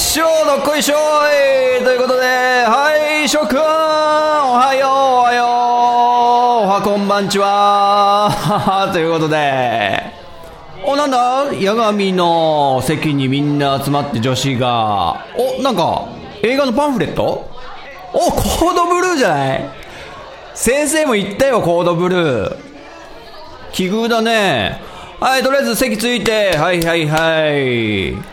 どっこいしょいということではい諸君。おはようおはよう。おはこんばんちは。ということでおなんだ八神の席にみんな集まって女子が。おなんか映画のパンフレット？おコードブルーじゃない？先生も言ったよコードブルー。奇遇だね。はいとりあえず席ついて。はいはいはい。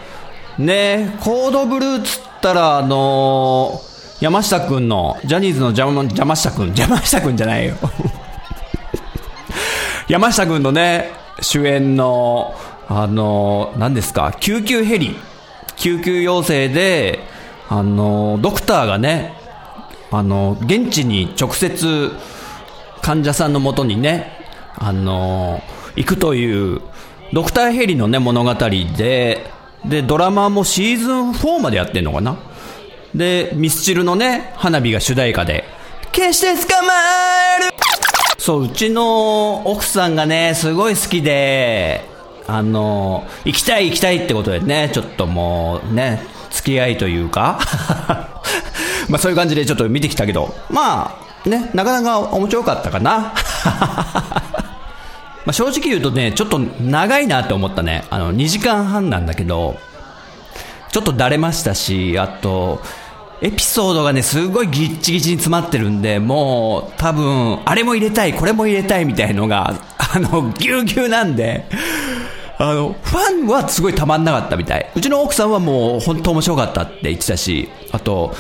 ねコードブルーっつったら、あのー、山下くんの、ジャニーズの邪魔下くん、邪魔下くんじゃないよ。山下くんのね、主演の、あのー、何ですか、救急ヘリ、救急要請で、あのー、ドクターがね、あの現地に直接、患者さんのもとにね、あの行くという、ドクターヘリのね、物語で、で、ドラマもシーズン4までやってんのかな？で、ミスチルのね、花火が主題歌で、決して捕まる。そう、うちの奥さんがね、すごい好きで、あの、行きたい行きたいってことでね、ちょっともうね、付き合いというか。まあそういう感じでちょっと見てきたけど、まあ、ね、なかなか面白かったかな。はははまあ、正直言うとね、ちょっと長いなって思ったね。あの、2時間半なんだけど、ちょっとだれましたし、あと、エピソードがね、すごいギッチギチに詰まってるんで、もう、多分、あれも入れたい、これも入れたいみたいのが、あの、ぎゅうぎゅうなんで、あの、ファンはすごいたまんなかったみたい。うちの奥さんはもう、本当面白かったって言ってたし、あと、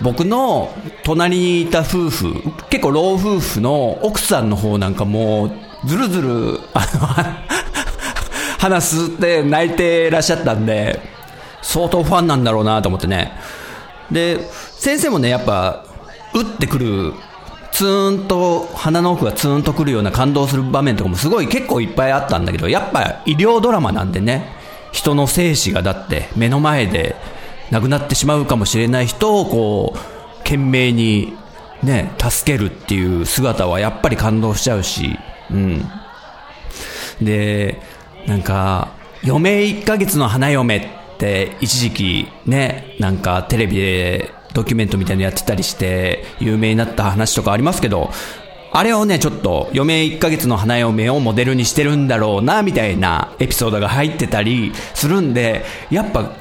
僕の隣にいた夫婦、結構老夫婦の奥さんの方なんかもう、ずるずる、あの、話すって泣いてらっしゃったんで、相当ファンなんだろうなと思ってね。で、先生もね、やっぱ、打ってくる、ツーンと、鼻の奥がツーンとくるような感動する場面とかもすごい結構いっぱいあったんだけど、やっぱ医療ドラマなんでね、人の生死がだって目の前で亡くなってしまうかもしれない人をこう、懸命にね、助けるっていう姿はやっぱり感動しちゃうし、うん。で、なんか、余命1ヶ月の花嫁って一時期ね、なんかテレビでドキュメントみたいなのやってたりして有名になった話とかありますけど、あれをね、ちょっと余命1ヶ月の花嫁をモデルにしてるんだろうな、みたいなエピソードが入ってたりするんで、やっぱ、うっ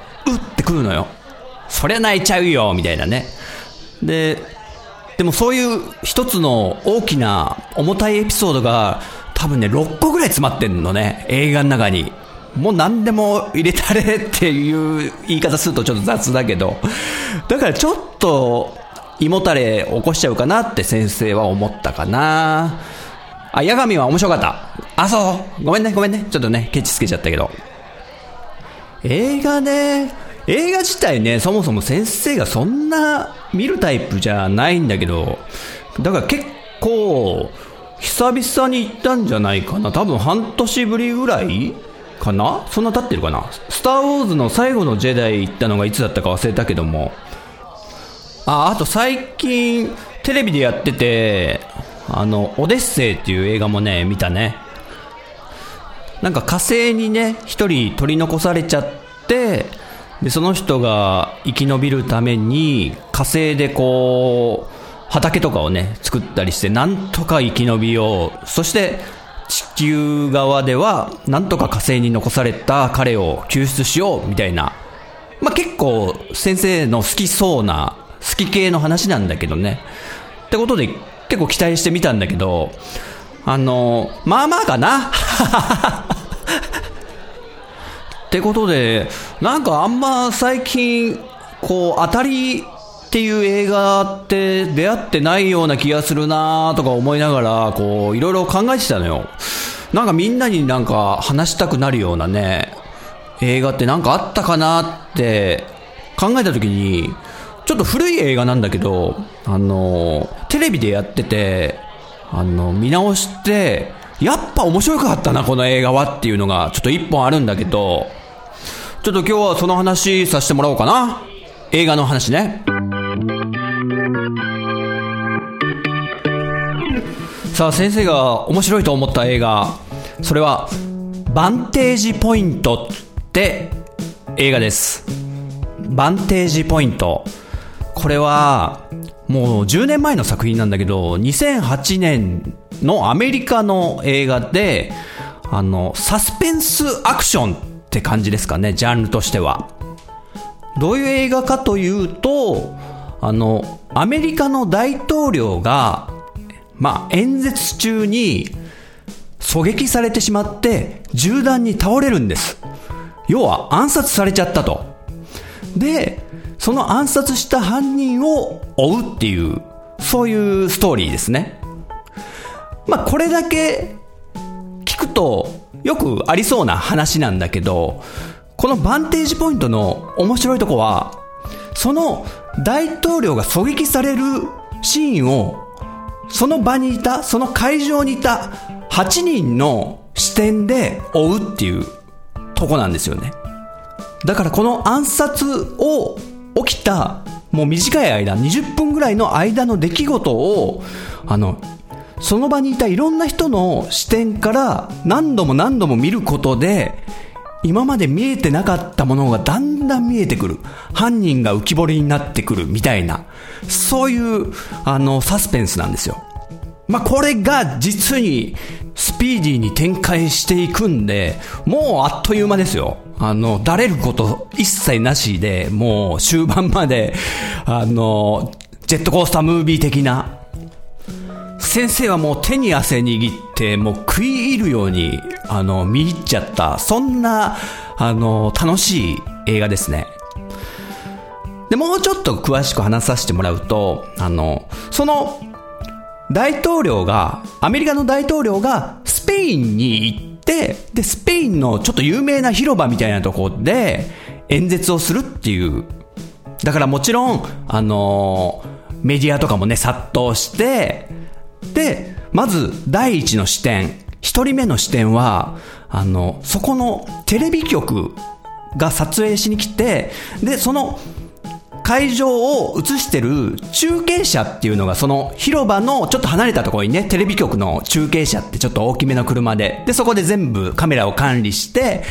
てくるのよ。そりゃ泣いちゃうよ、みたいなね。で、でもそういう一つの大きな重たいエピソードが多分ね、6個ぐらい詰まってんのね、映画の中に。もう何でも入れたれっていう言い方するとちょっと雑だけど、だからちょっと胃もたれ起こしちゃうかなって先生は思ったかな。あ、八神は面白かった。あ、そう。ごめんね、ごめんね。ちょっとね、ケチつけちゃったけど。映画ね、映画自体ね、そもそも先生がそんな見るタイプじゃないんだけど、だから結構、久々に行ったんじゃないかな。多分半年ぶりぐらいかな？そんな経ってるかな？スター・ウォーズの最後のジェダイ行ったのがいつだったか忘れたけども。あ、あと最近、テレビでやってて、あの、オデッセイっていう映画もね、見たね。なんか火星にね、一人取り残されちゃって、で、その人が生き延びるために、火星でこう、畑とかをね、作ったりして、なんとか生き延びよう。そして、地球側では、なんとか火星に残された彼を救出しよう、みたいな。まあ、結構、先生の好きそうな、好き系の話なんだけどね。ってことで、結構期待してみたんだけど、あの、まあまあかな。ってことで、なんかあんま最近、こう、当たりっていう映画って出会ってないような気がするなとか思いながら、こう、いろいろ考えてたのよ。なんかみんなになんか話したくなるようなね、映画ってなんかあったかなって考えた時に、ちょっと古い映画なんだけど、あの、テレビでやってて、あの、見直して、やっぱ面白かったな、この映画はっていうのが、ちょっと一本あるんだけど、ちょっと今日はその話させてもらおうかな。映画の話ね。さあ、先生が面白いと思った映画、それは、バンテージポイントって映画です。バンテージポイント。これは、もう10年前の作品なんだけど、2008年のアメリカの映画で、あの、サスペンスアクションって感じですかね、ジャンルとしては。どういう映画かというと、あの、アメリカの大統領が、まあ、演説中に狙撃されてしまって銃弾に倒れるんです。要は暗殺されちゃったと。で、その暗殺した犯人を追うっていう、そういうストーリーですね。まあ、これだけ聞くとよくありそうな話なんだけど、このバンテージポイントの面白いとこは、その大統領が狙撃されるシーンを、その場にいた、その会場にいた8人の視点で追うっていうとこなんですよね。だからこの暗殺を起きたもう短い間、20分ぐらいの間の出来事を、あの、その場にいたいろんな人の視点から何度も何度も見ることで、今まで見えてなかったものがだんだん見えてくる。犯人が浮き彫りになってくるみたいな、そういう、あの、サスペンスなんですよ。まあ、これが実にスピーディーに展開していくんで、もうあっという間ですよ。あの、だれること一切なしで、もう終盤まで、あの、ジェットコースタームービー的な、先生はもう手に汗握って、もう食い入るように、あの、見入っちゃった、そんな、あの、楽しい映画ですね。で、もうちょっと詳しく話させてもらうと、あの、その大統領が、アメリカの大統領がスペインに行って、で、スペインのちょっと有名な広場みたいなところで演説をするっていう。だからもちろん、あの、メディアとかもね、殺到して、で、まず第一の視点、一人目の視点は、あの、そこのテレビ局が撮影しに来て、で、その会場を映してる中継車っていうのがその広場のちょっと離れたところにね、テレビ局の中継車ってちょっと大きめの車で、で、そこで全部カメラを管理して、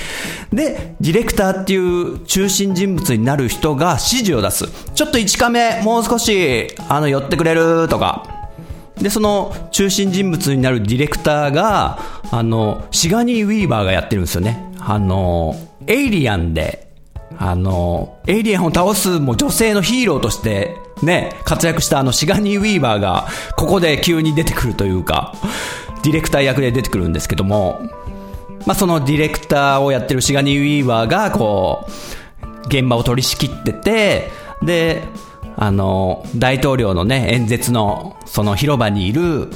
で、ディレクターっていう中心人物になる人が指示を出す。ちょっと1カメもう少し、あの、寄ってくれるとか、で、その中心人物になるディレクターが、あの、シガニー・ウィーバーがやってるんですよね。あの、エイリアンで、あの、エイリアンを倒すも女性のヒーローとして、ね、活躍したあのシガニー・ウィーバーが、ここで急に出てくるというか、ディレクター役で出てくるんですけども、まあ、そのディレクターをやってるシガニー・ウィーバーが、こう、現場を取り仕切ってて、で、あの、大統領のね、演説の、その広場にいる、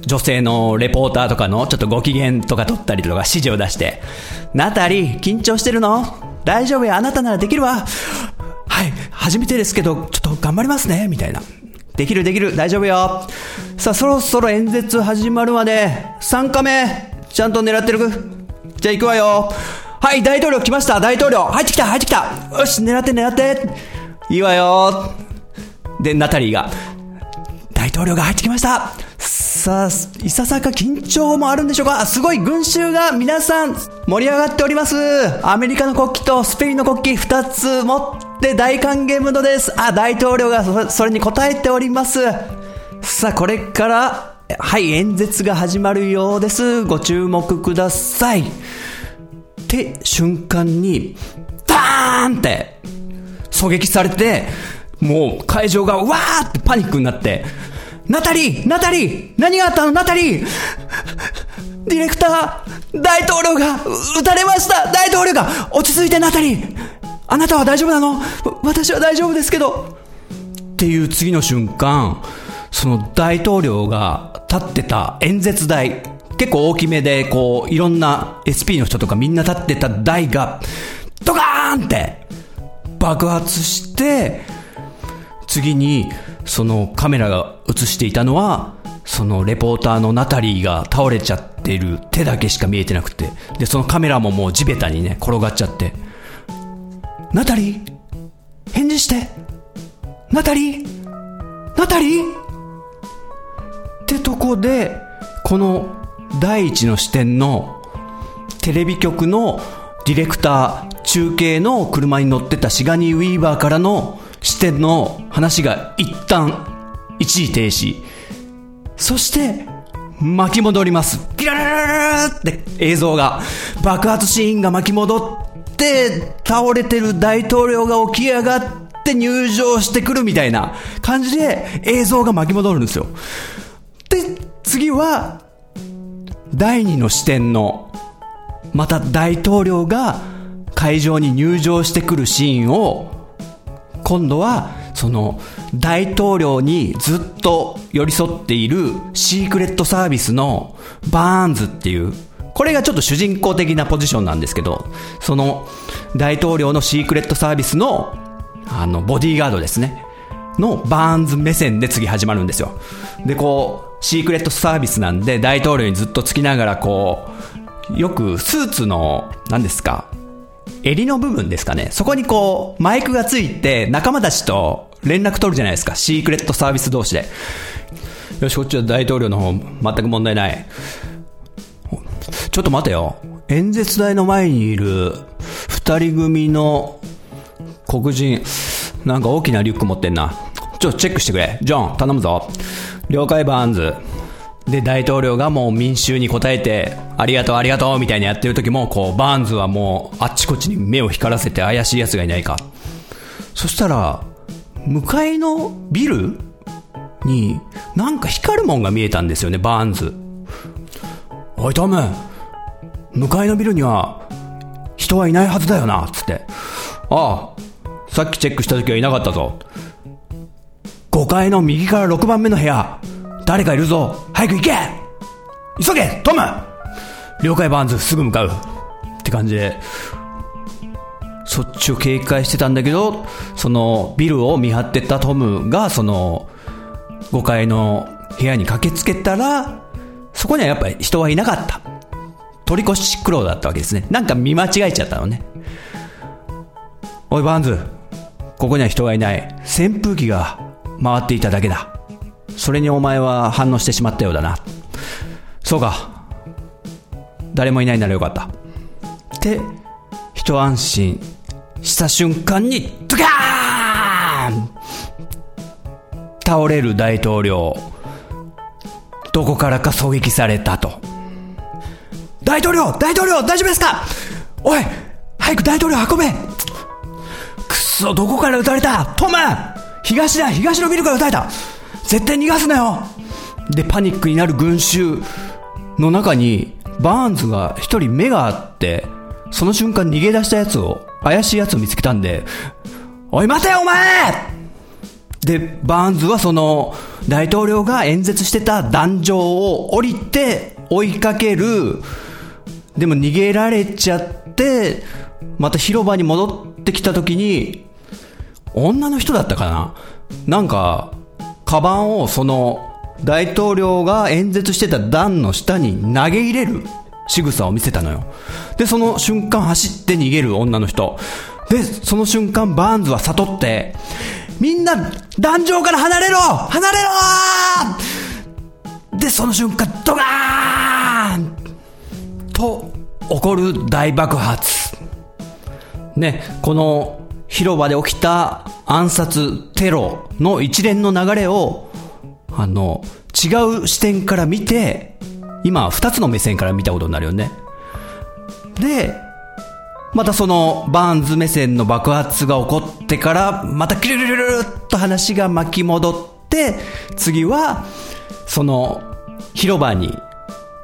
女性のレポーターとかのちょっとご機嫌とか取ったりとか指示を出して、ナタリー、緊張してるの？大丈夫や、あなたならできるわ？はい、初めてですけど、ちょっと頑張りますね、みたいな。できるできる、大丈夫よ。さあ、そろそろ演説始まるまで、3カメ、ちゃんと狙ってる？く。じゃあ行くわよ。はい、大統領来ました、大統領。入ってきた、入ってきた。よし、狙って狙って。いいわよ。で、ナタリーが、大統領が入ってきました。さあ、いささか緊張もあるんでしょうか？すごい群衆が皆さん盛り上がっております。アメリカの国旗とスペインの国旗2つ持って大歓迎ムードです。あ、大統領がそれに答えております。さあ、これから、はい、演説が始まるようです。ご注目ください。って瞬間に、ダーンって狙撃されて、もう会場がわーってパニックになって、ナタリーナタリー何があったの？ナタリー。ディレクター大統領が撃たれました。大統領が。落ち着いてナタリー。あなたは大丈夫なの？私は大丈夫ですけど。っていう次の瞬間、その大統領が立ってた演説台、結構大きめで、こう、いろんな SP の人とかみんな立ってた台が、ドカーンって爆発して、次にそのカメラが映していたのは、そのレポーターのナタリーが倒れちゃってる手だけしか見えてなくて、で、そのカメラももう地べたにね、転がっちゃって、ナタリー返事してナタリーナタリーってとこで、この第一の視点のテレビ局のディレクター、中継の車に乗ってたシガニー・ウィーバーからの視点の話が一旦一時停止。そして、巻き戻ります。ピラララララって映像が、爆発シーンが巻き戻って、倒れてる大統領が起き上がって入場してくるみたいな感じで映像が巻き戻るんですよ。で、次は、第二の視点の、また大統領が会場に入場してくるシーンを、今度は、その、大統領にずっと寄り添っているシークレットサービスのバーンズっていう、これがちょっと主人公的なポジションなんですけど、その大統領のシークレットサービスの、あの、ボディーガードですね。のバーンズ目線で次始まるんですよ。で、こう、シークレットサービスなんで大統領にずっとつきながらこう、よくスーツの、何ですか、襟の部分ですかね。そこにこう、マイクがついて仲間たちと連絡取るじゃないですか。シークレットサービス同士で。よし、こっちは大統領の方、全く問題ない。ちょっと待てよ。演説台の前にいる二人組の黒人、なんか大きなリュック持ってんな。ちょっとチェックしてくれ。ジョン、頼むぞ。了解バーンズ。で、大統領がもう民衆に答えて、ありがとうありがとうみたいにやってる時も、こう、バーンズはもう、あっちこっちに目を光らせて怪しい奴がいないか。そしたら、向かいのビルに、なんか光るもんが見えたんですよね、バーンズ。おい、トム向かいのビルには、人はいないはずだよな、つって。ああ、さっきチェックした時はいなかったぞ。5階の右から6番目の部屋、誰かいるぞ。早く行け急げトム了解バーンズ、すぐ向かう。って感じで、そっちを警戒してたんだけど、そのビルを見張ってたトムが、その5階の部屋に駆けつけたら、そこにはやっぱり人はいなかった。取り越し苦労だったわけですね。なんか見間違えちゃったのね。おい、バンズ。ここには人がいない。扇風機が回っていただけだ。それにお前は反応してしまったようだな。そうか。誰もいないならよかった。って、一安心した瞬間に、ドカーン！倒れる大統領。どこからか狙撃されたと。大統領大統領大丈夫ですか？おい早く大統領運べ！くっそ、どこから撃たれた？トム東だ東のビルから撃たれた！絶対逃がすなよ！で、パニックになる群衆の中に、バーンズが一人目があって、その瞬間逃げ出したやつを、怪しいやつを見つけたんで、おい待てお前！で、バーンズはその、大統領が演説してた壇上を降りて追いかける。でも逃げられちゃって、また広場に戻ってきた時に、女の人だったかな？なんか、カバンをその、大統領が演説してた段の下に投げ入れる。仕草を見せたのよ。で、その瞬間走って逃げる女の人。で、その瞬間バーンズは悟って、みんな、壇上から離れろ離れろで、その瞬間、ドガーンと、起こる大爆発。ね、この広場で起きた暗殺、テロの一連の流れを、あの、違う視点から見て、今、二つの目線から見たことになるよね。で、またそのバーンズ目線の爆発が起こってから、またキルルルルルっと話が巻き戻って、次は、その広場に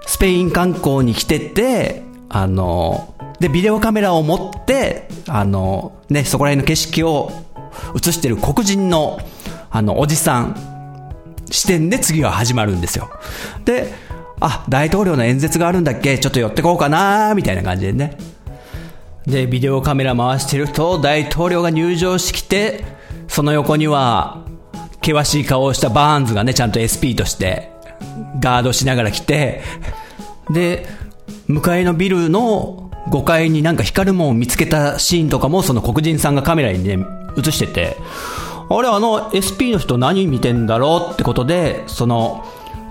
スペイン観光に来てて、あの、で、ビデオカメラを持って、あの、ね、そこら辺の景色を映してる黒人の、あの、おじさん、視点で次は始まるんですよ。で、あ、大統領の演説があるんだっけ？ちょっと寄ってこうかなみたいな感じでね。で、ビデオカメラ回してると大統領が入場してきて、その横には、険しい顔をしたバーンズがね、ちゃんと SP として、ガードしながら来て、で、向かいのビルの5階になんか光るもんを見つけたシーンとかもその黒人さんがカメラにね、映してて、あれあの SP の人何見てんだろう？ってことで、その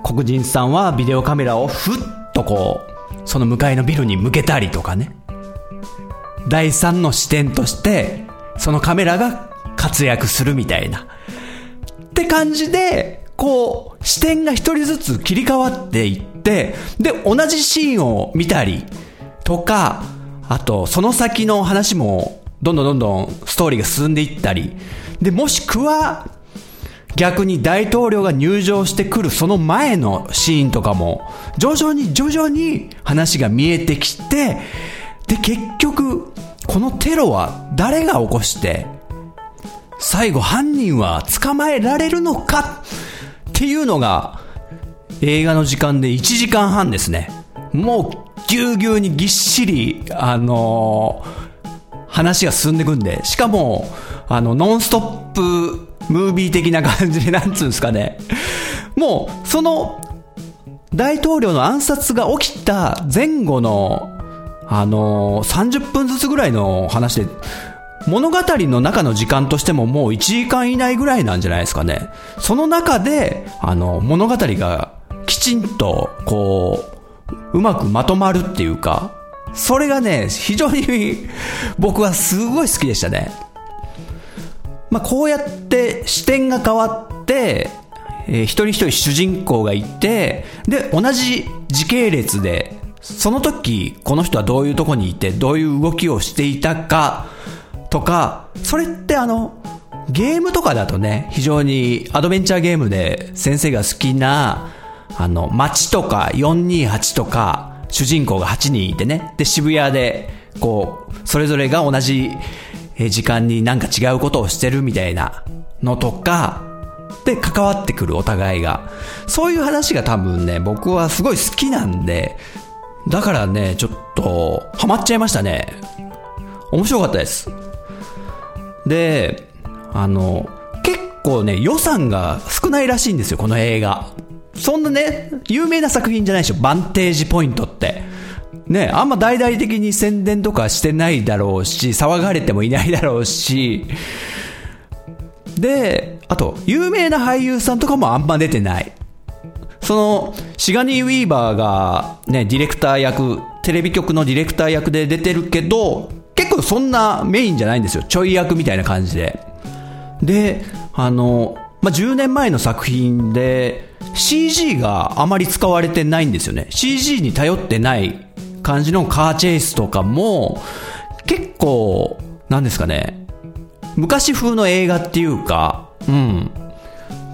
黒人さんはビデオカメラをふっとこう、その向かいのビルに向けたりとかね。第三の視点として、そのカメラが活躍するみたいな。って感じで、こう、視点が一人ずつ切り替わっていって、で、同じシーンを見たりとか、あと、その先の話も、どんどんどんどんストーリーが進んでいったり、で、もしくは、逆に大統領が入場してくるその前のシーンとかも、徐々に徐々に話が見えてきて、で、結局、このテロは誰が起こして、最後犯人は捕まえられるのか？っていうのが、映画の時間で1時間半ですね。もう、ぎゅうぎゅうにぎっしり、あのー話が進んでいくんで、しかも、あの、ノンストップムービー的な感じで、なんつうんですかね。もう、その、大統領の暗殺が起きた前後の、あのー30分ずつぐらいの話で、物語の中の時間としてももう1時間以内ぐらいなんじゃないですかね。その中で、あの、物語がきちんと、こう、うまくまとまるっていうか、それがね、非常に僕はすごい好きでしたね。まあ、こうやって視点が変わって、えー一人一人主人公がいて、で、同じ時系列で、その時、この人はどういうとこにいて、どういう動きをしていたか、とか、それってあの、ゲームとかだとね、非常にアドベンチャーゲームで先生が好きな、あの、街とか428とか、主人公が8人いてね、で、渋谷で、こう、それぞれが同じ時間になんか違うことをしてるみたいなのとか、で、関わってくるお互いが。そういう話が多分ね、僕はすごい好きなんで、だからね、ちょっと、ハマっちゃいましたね。面白かったです。で、あの、結構ね、予算が少ないらしいんですよ、この映画。そんなね、有名な作品じゃないでしょ、バンテージポイントって。ね、あんま大々的に宣伝とかしてないだろうし、騒がれてもいないだろうし、で、あと、有名な俳優さんとかもあんま出てない。その、シガニー・ウィーバーがね、ディレクター役、テレビ局のディレクター役で出てるけど、結構そんなメインじゃないんですよ。ちょい役みたいな感じで。で、あの、まあ、10年前の作品で CG があまり使われてないんですよね。CG に頼ってない感じのカーチェイスとかも、結構、なんですかね、昔風の映画っていうか、うん。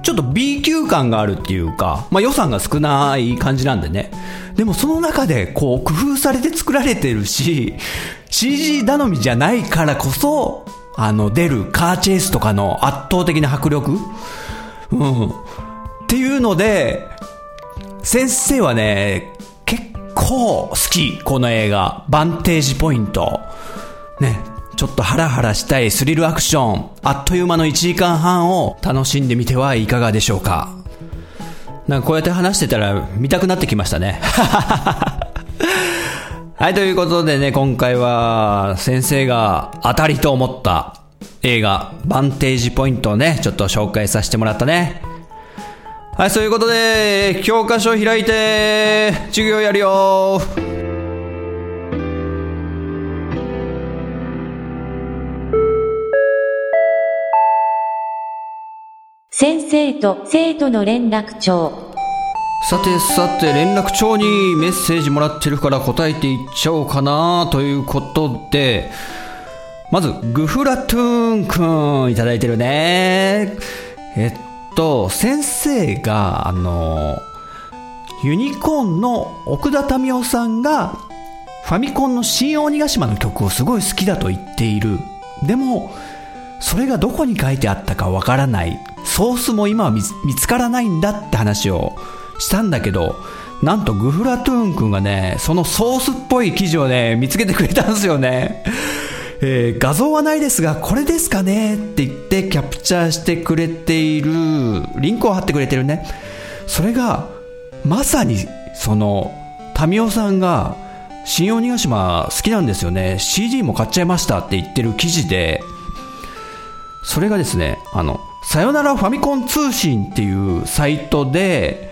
ちょっと B 級感があるっていうか、まあ予算が少ない感じなんでね。でもその中でこう工夫されて作られてるし、CG 頼みじゃないからこそ、あの出るカーチェイスとかの圧倒的な迫力うん。っていうので、先生はね、結構好き、この映画。バンテージポイント。ね、ちょっとハラハラしたいスリルアクション、あっという間の1時間半を楽しんでみてはいかがでしょうか。なんかこうやって話してたら見たくなってきましたね。はい、ということでね、今回は先生が当たりと思った映画、バンテージポイントをね、ちょっと紹介させてもらったね。はい、そういうことで、教科書開いて、授業やるよ先生と生徒の連絡帳。さてさて、連絡帳にメッセージもらってるから答えていっちゃおうかなということで、まず、グフラトゥーンくんいただいてるね。えっと、先生が、あの、ユニコーンの奥田民生さんが、ファミコンの新鬼ヶ島の曲をすごい好きだと言っている。でも、それがどこに書いてあったかわからない。ソースも今は見つからないんだって話をしたんだけど、なんとグフラトゥーンくんがね、そのソースっぽい記事をね、見つけてくれたんですよね。えー、画像はないですが、これですかねって言ってキャプチャーしてくれている、リンクを貼ってくれてるね。それが、まさに、その、タミオさんが、新鬼ヶ島好きなんですよね。CD も買っちゃいましたって言ってる記事で、それがですね、あの、さよならファミコン通信っていうサイトで、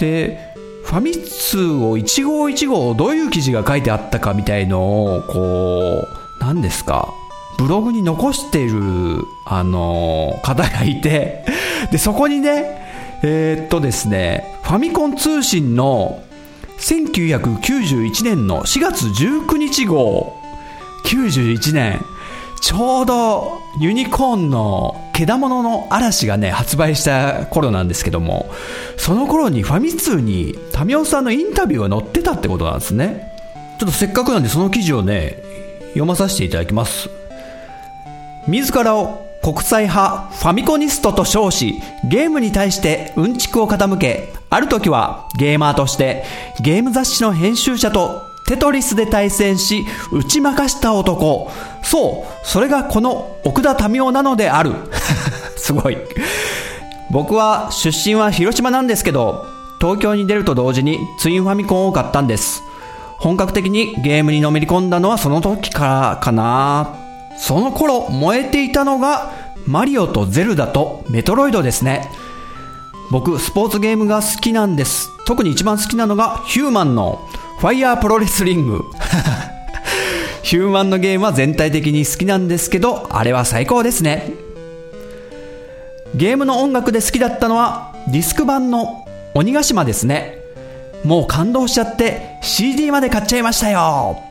で、ファミ通を一号一号どういう記事が書いてあったかみたいのを、こう、何ですか、ブログに残している、あの、方がいて、で、そこにね、えー、っとですね、ファミコン通信の1991年の4月19日号、91年、ちょうどユニコーンのけだものの嵐がね、発売した頃なんですけども、その頃にファミ通にタミオさんのインタビューが載ってたってことなんですね。ちょっとせっかくなんでその記事をね、読まさせていただきます。自らを国際派ファミコニストと称し、ゲームに対してうんちくを傾け、ある時はゲーマーとしてゲーム雑誌の編集者とテトリスで対戦し、打ち負かした男。そう、それがこの奥田民生なのである。すごい。僕は出身は広島なんですけど、東京に出ると同時にツインファミコンを買ったんです。本格的にゲームにのめり込んだのはその時からかな。その頃燃えていたのがマリオとゼルダとメトロイドですね。僕、スポーツゲームが好きなんです。特に一番好きなのがヒューマンのファイヤープロレスリング。ヒューマンのゲームは全体的に好きなんですけど、あれは最高ですね。ゲームの音楽で好きだったのはディスク版の鬼ヶ島ですね。もう感動しちゃって CD まで買っちゃいましたよ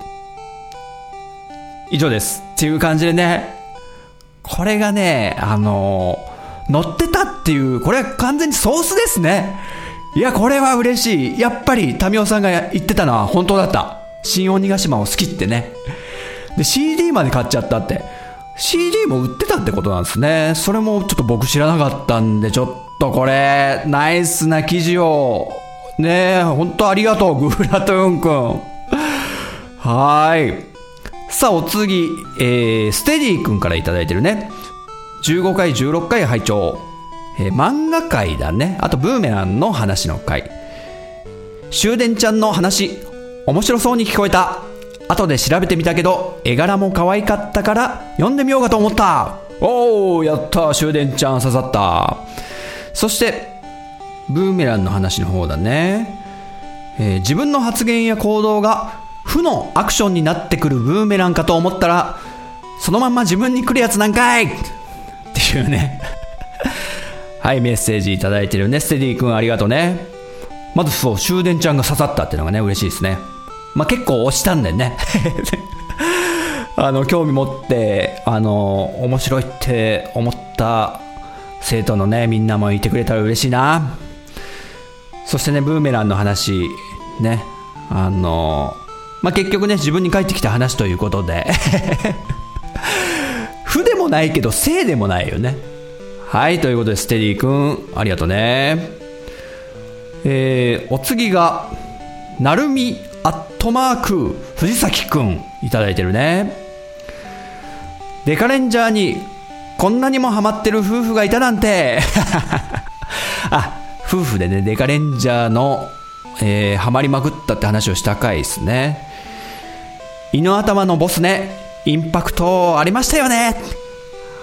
以上です。っていう感じでね、これがね、あの、乗ってたっていう、これは完全にソースですね。いや、これは嬉しい。やっぱり、タミオさんが言ってたのは本当だった。新鬼ヶ島を好きってね。で、CD まで買っちゃったって。CD も売ってたってことなんですね。それもちょっと僕知らなかったんで、ちょっとこれ、ナイスな記事をねえ、ほんとありがとう、グーラトゥーンくん。はい。さあ、お次、えー、ステディ君からいただいてるね。15回、16回拝聴。えー、漫画界だね。あと、ブーメランの話の回。終電ちゃんの話、面白そうに聞こえた。後で調べてみたけど、絵柄も可愛かったから読んでみようかと思った。おー、やった終電ちゃん刺さった。そして、ブーメランの話の方だね、えー、自分の発言や行動が負のアクションになってくるブーメランかと思ったらそのまんま自分に来るやつなんかい！っていうね。はいメッセージいただいてるね。ステディ君ありがとうね。まずそう終電ちゃんが刺さったっていうのがね嬉しいですね。まあ結構押したんだよね。あの興味持ってあの面白いって思った生徒のねみんなもいてくれたら嬉しいな。そしてね、ブーメランの話、ね、あの、まあ、結局ね、自分に返ってきた話ということで 負でもないけど、正でもないよね。はい、ということで、ステディ君、ありがとうね。えー、お次が、なるみアットマーク、藤崎君、いただいてるね。デカレンジャーに、こんなにもハマってる夫婦がいたなんて。あ、夫婦でね、デカレンジャーの、えー、ハマりまくったって話をした回ですね。犬頭のボスね、インパクトありましたよね。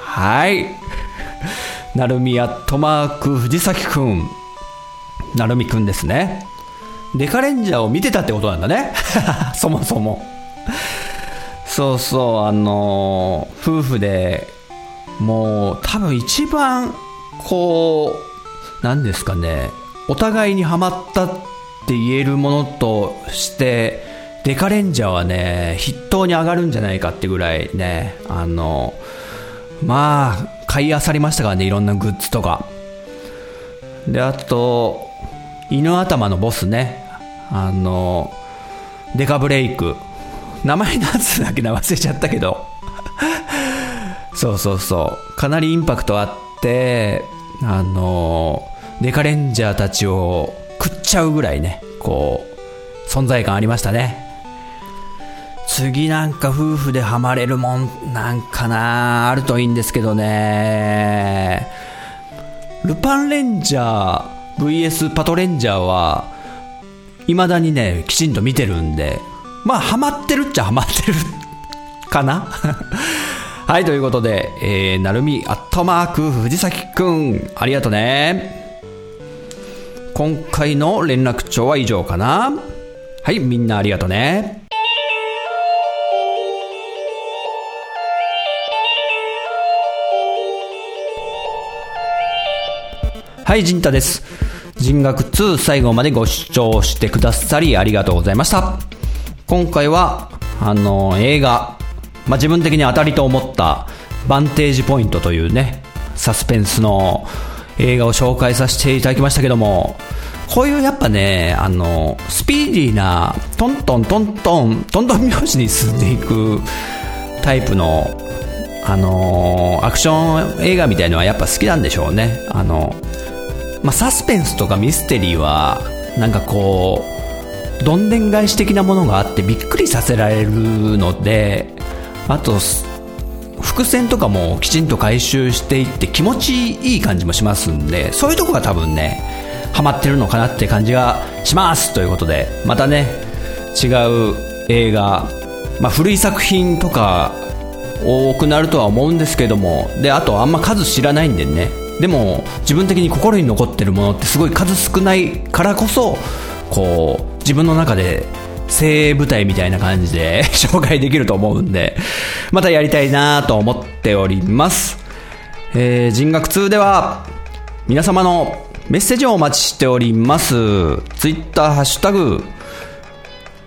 はい。なるみアットマーク藤崎くん。なるみくんですね。デカレンジャーを見てたってことなんだね。そもそも。そうそう、あのー、夫婦でもう多分一番こう、何ですかね、お互いにはまったって言えるものとして、デカレンジャーはね、筆頭に上がるんじゃないかってぐらいね、あの、まあ、買い漁りましたからね、いろんなグッズとか。で、あと、犬頭のボスね、あの、デカブレイク。名前のやつだけな？忘れちゃったけど。そうそうそう。かなりインパクトあって、あのデカレンジャーたちを食っちゃうぐらいね、こう、存在感ありましたね。次なんか夫婦でハマれるもんなんかなあるといいんですけどね。ルパンレンジャー VS パトレンジャーは、未だにね、きちんと見てるんで、まあ、ハマってるっちゃハマってるかな はい、ということで、えー、なるみアットマーク藤崎くん、ありがとね。今回の連絡帳は以上かなはい、みんなありがとね。はい、陣太です。人学2最後までご視聴してくださりありがとうございました。今回は、あの、映画、まあ、自分的に当たりと思ったバンテージポイントというね、サスペンスの映画を紹介させていただきましたけども、こういうやっぱね、あの、スピーディーな、トントントントン、トントン拍子に進んでいくタイプの、あの、アクション映画みたいのはやっぱ好きなんでしょうね。あの、まあ、サスペンスとかミステリーは、なんかこう、どんでん返し的なものがあってびっくりさせられるので、あと、伏線とかもきちんと回収していって気持ちいい感じもしますんで、そういうとこが多分ね、ハマってるのかなって感じがしますということで、またね、違う映画、まあ、古い作品とか多くなるとは思うんですけども、で、あとあんま数知らないんでね、でも自分的に心に残ってるものってすごい数少ないからこそ、こう、自分の中で精鋭部隊みたいな感じで 紹介できると思うんで、またやりたいなと思っております。えー、人学2では、皆様のメッセージをお待ちしております。ツイッターハッシュタグ、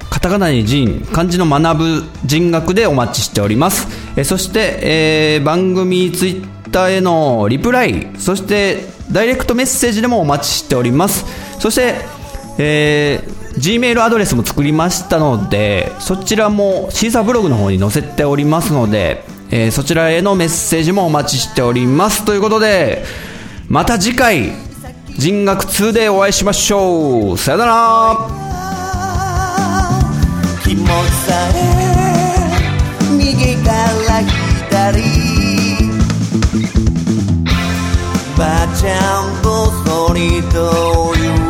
カタカナに人、漢字の学ぶ人学でお待ちしております。えー、そして、えー、番組ツイッターへのリプライ、そしてダイレクトメッセージでもお待ちしております。そして、えー、Gmail アドレスも作りましたので、そちらもシーサーブログの方に載せておりますので、えー、そちらへのメッセージもお待ちしております。ということで、また次回、人学2でお会いしましょう。さよなら右から左ばあちゃんとそりという